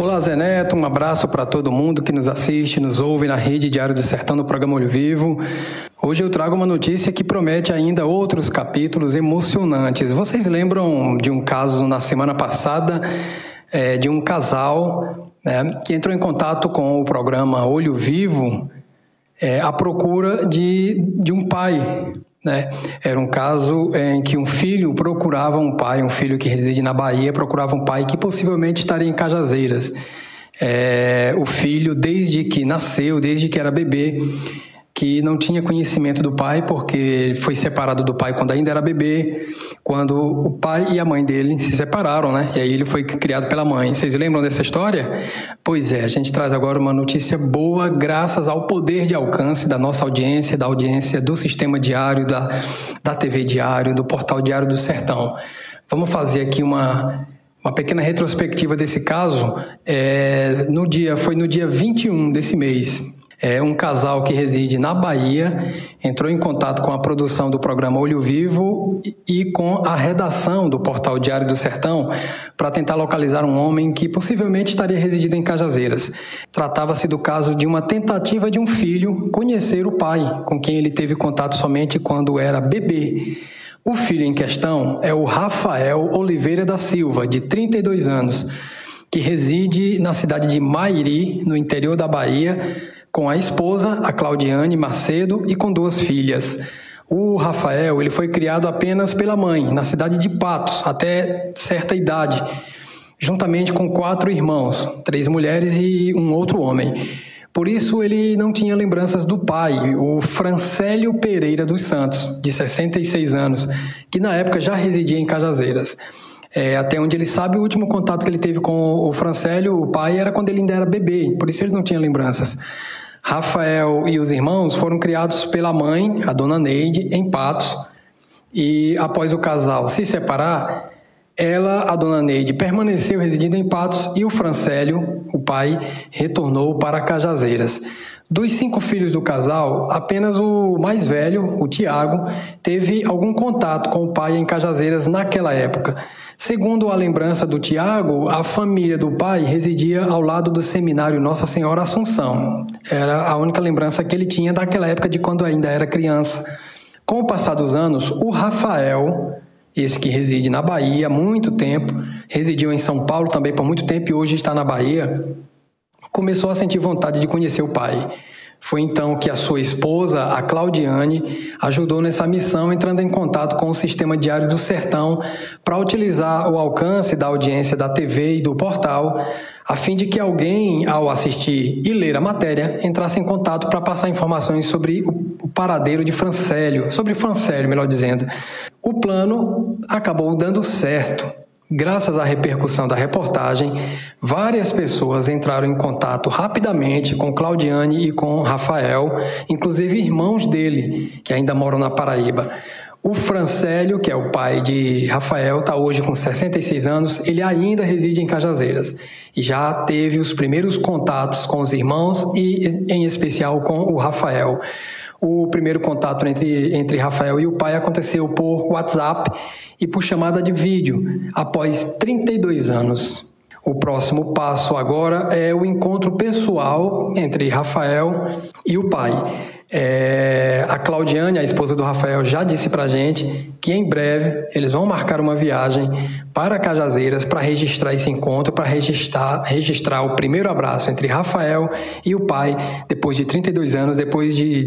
Olá, Zé Neto, um abraço para todo mundo que nos assiste, nos ouve na rede Diário do Sertão do programa Olho Vivo. Hoje eu trago uma notícia que promete ainda outros capítulos emocionantes. Vocês lembram de um caso na semana passada é, de um casal né, que entrou em contato com o programa Olho Vivo é, à procura de, de um pai né? Era um caso em que um filho procurava um pai, um filho que reside na Bahia, procurava um pai que possivelmente estaria em Cajazeiras. É, o filho, desde que nasceu, desde que era bebê, que não tinha conhecimento do pai, porque foi separado do pai quando ainda era bebê, quando o pai e a mãe dele se separaram, né? E aí ele foi criado pela mãe. Vocês lembram dessa história? Pois é, a gente traz agora uma notícia boa, graças ao poder de alcance da nossa audiência, da audiência do Sistema Diário, da, da TV Diário, do Portal Diário do Sertão. Vamos fazer aqui uma uma pequena retrospectiva desse caso. É, no dia, foi no dia 21 desse mês, é, um casal que reside na Bahia entrou em contato com a produção do programa Olho Vivo e com a redação do portal Diário do Sertão para tentar localizar um homem que possivelmente estaria residindo em Cajazeiras. Tratava-se do caso de uma tentativa de um filho conhecer o pai, com quem ele teve contato somente quando era bebê. O filho em questão é o Rafael Oliveira da Silva, de 32 anos, que reside na cidade de Mairi, no interior da Bahia com a esposa, a Claudiane Macedo, e com duas filhas. O Rafael ele foi criado apenas pela mãe, na cidade de Patos, até certa idade, juntamente com quatro irmãos, três mulheres e um outro homem. Por isso, ele não tinha lembranças do pai, o Francélio Pereira dos Santos, de 66 anos, que na época já residia em Cajazeiras. É, até onde ele sabe, o último contato que ele teve com o Francélio, o pai, era quando ele ainda era bebê, por isso ele não tinha lembranças. Rafael e os irmãos foram criados pela mãe, a dona Neide, em Patos, e após o casal se separar, ela, a dona Neide, permaneceu residindo em Patos e o Francélio, o pai, retornou para Cajazeiras. Dos cinco filhos do casal, apenas o mais velho, o Tiago, teve algum contato com o pai em Cajazeiras naquela época. Segundo a lembrança do Tiago, a família do pai residia ao lado do seminário Nossa Senhora Assunção. Era a única lembrança que ele tinha daquela época de quando ainda era criança. Com o passar dos anos, o Rafael, esse que reside na Bahia há muito tempo, residiu em São Paulo também por muito tempo e hoje está na Bahia, começou a sentir vontade de conhecer o pai. Foi então que a sua esposa, a Claudiane, ajudou nessa missão, entrando em contato com o Sistema Diário do Sertão para utilizar o alcance da audiência da TV e do portal, a fim de que alguém, ao assistir e ler a matéria, entrasse em contato para passar informações sobre o paradeiro de Francélio, sobre Francélio, melhor dizendo. O plano acabou dando certo. Graças à repercussão da reportagem, várias pessoas entraram em contato rapidamente com Claudiane e com Rafael, inclusive irmãos dele, que ainda moram na Paraíba. O Francélio, que é o pai de Rafael, está hoje com 66 anos, ele ainda reside em Cajazeiras e já teve os primeiros contatos com os irmãos e, em especial, com o Rafael. O primeiro contato entre, entre Rafael e o pai aconteceu por WhatsApp e por chamada de vídeo, após 32 anos. O próximo passo agora é o encontro pessoal entre Rafael e o pai. É, a Claudiane, a esposa do Rafael, já disse para gente que em breve eles vão marcar uma viagem para Cajazeiras para registrar esse encontro, para registrar, registrar o primeiro abraço entre Rafael e o pai, depois de 32 anos, depois de,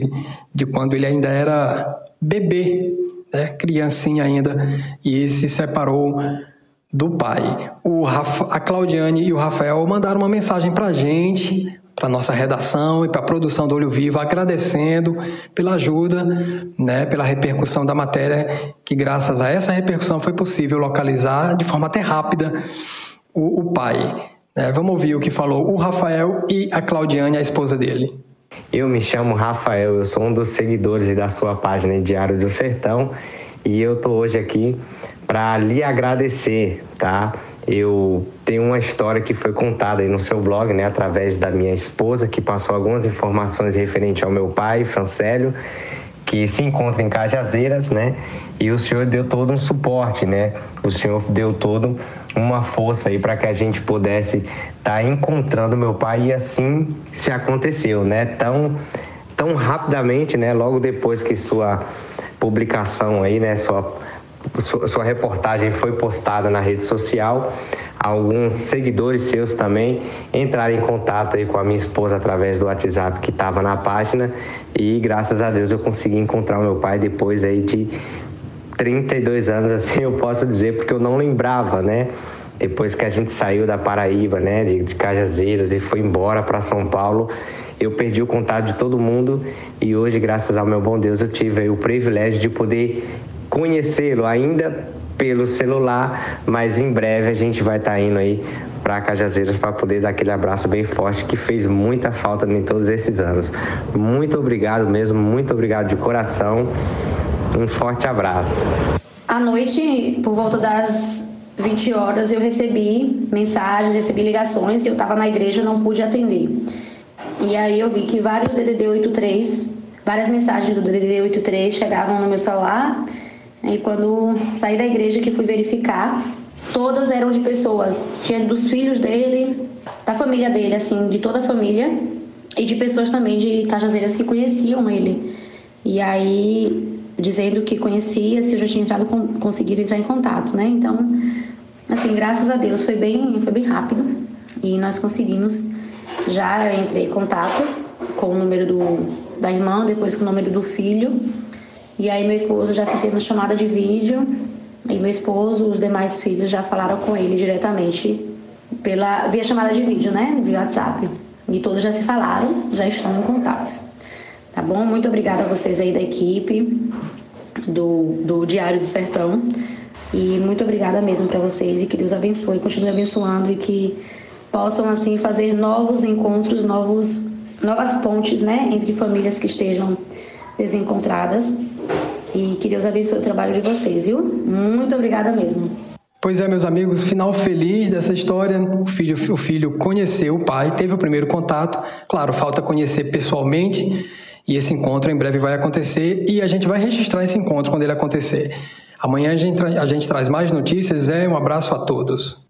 de quando ele ainda era bebê, né, criancinha ainda, e se separou do pai. O Rafa, a Claudiane e o Rafael mandaram uma mensagem para gente, para nossa redação e para a produção do Olho Vivo, agradecendo pela ajuda, né, pela repercussão da matéria, que graças a essa repercussão foi possível localizar de forma até rápida o, o pai. Né. Vamos ouvir o que falou o Rafael e a Claudiane, a esposa dele. Eu me chamo Rafael, eu sou um dos seguidores da sua página Diário do Sertão e eu tô hoje aqui para lhe agradecer, tá? Eu tenho uma história que foi contada aí no seu blog, né, através da minha esposa, que passou algumas informações referente ao meu pai, Francélio, que se encontra em Cajazeiras, né? E o senhor deu todo um suporte, né? O senhor deu todo uma força aí para que a gente pudesse estar tá encontrando meu pai e assim se aconteceu, né? Tão tão rapidamente, né? Logo depois que sua publicação aí, né? Sua sua reportagem foi postada na rede social. Alguns seguidores seus também entraram em contato aí com a minha esposa através do WhatsApp que estava na página e graças a Deus eu consegui encontrar o meu pai depois aí de 32 anos, assim eu posso dizer, porque eu não lembrava, né? Depois que a gente saiu da Paraíba, né, de, de Cajazeiras e foi embora para São Paulo, eu perdi o contato de todo mundo e hoje, graças ao meu bom Deus, eu tive o privilégio de poder conhecê-lo ainda pelo celular, mas em breve a gente vai estar tá indo aí para Cajazeiras para poder dar aquele abraço bem forte que fez muita falta em todos esses anos. Muito obrigado mesmo, muito obrigado de coração. Um forte abraço. À noite, por volta das 20 horas, eu recebi mensagens, recebi ligações e eu estava na igreja não pude atender. E aí eu vi que vários DDD 83, várias mensagens do DDD 83 chegavam no meu celular e quando saí da igreja que fui verificar, todas eram de pessoas, tinha dos filhos dele, da família dele, assim, de toda a família, e de pessoas também de Cajazeiras que conheciam ele. E aí, dizendo que conhecia, se eu já tinha entrado, conseguido entrar em contato, né? Então, assim, graças a Deus foi bem, foi bem rápido e nós conseguimos. Já entrei em contato com o número do, da irmã, depois com o número do filho e aí meu esposo já fizemos chamada de vídeo e meu esposo, os demais filhos já falaram com ele diretamente pela via chamada de vídeo, né, via WhatsApp. E todos já se falaram, já estão em contato. Tá bom? Muito obrigada a vocês aí da equipe do, do Diário do Sertão. E muito obrigada mesmo para vocês e que Deus abençoe, continue abençoando e que possam assim fazer novos encontros, novos novas pontes, né, entre famílias que estejam desencontradas e que Deus abençoe o trabalho de vocês, viu? Muito obrigada mesmo. Pois é, meus amigos, final feliz dessa história. O filho, o filho conheceu o pai, teve o primeiro contato. Claro, falta conhecer pessoalmente. E esse encontro em breve vai acontecer e a gente vai registrar esse encontro quando ele acontecer. Amanhã a gente, a gente traz mais notícias. É um abraço a todos.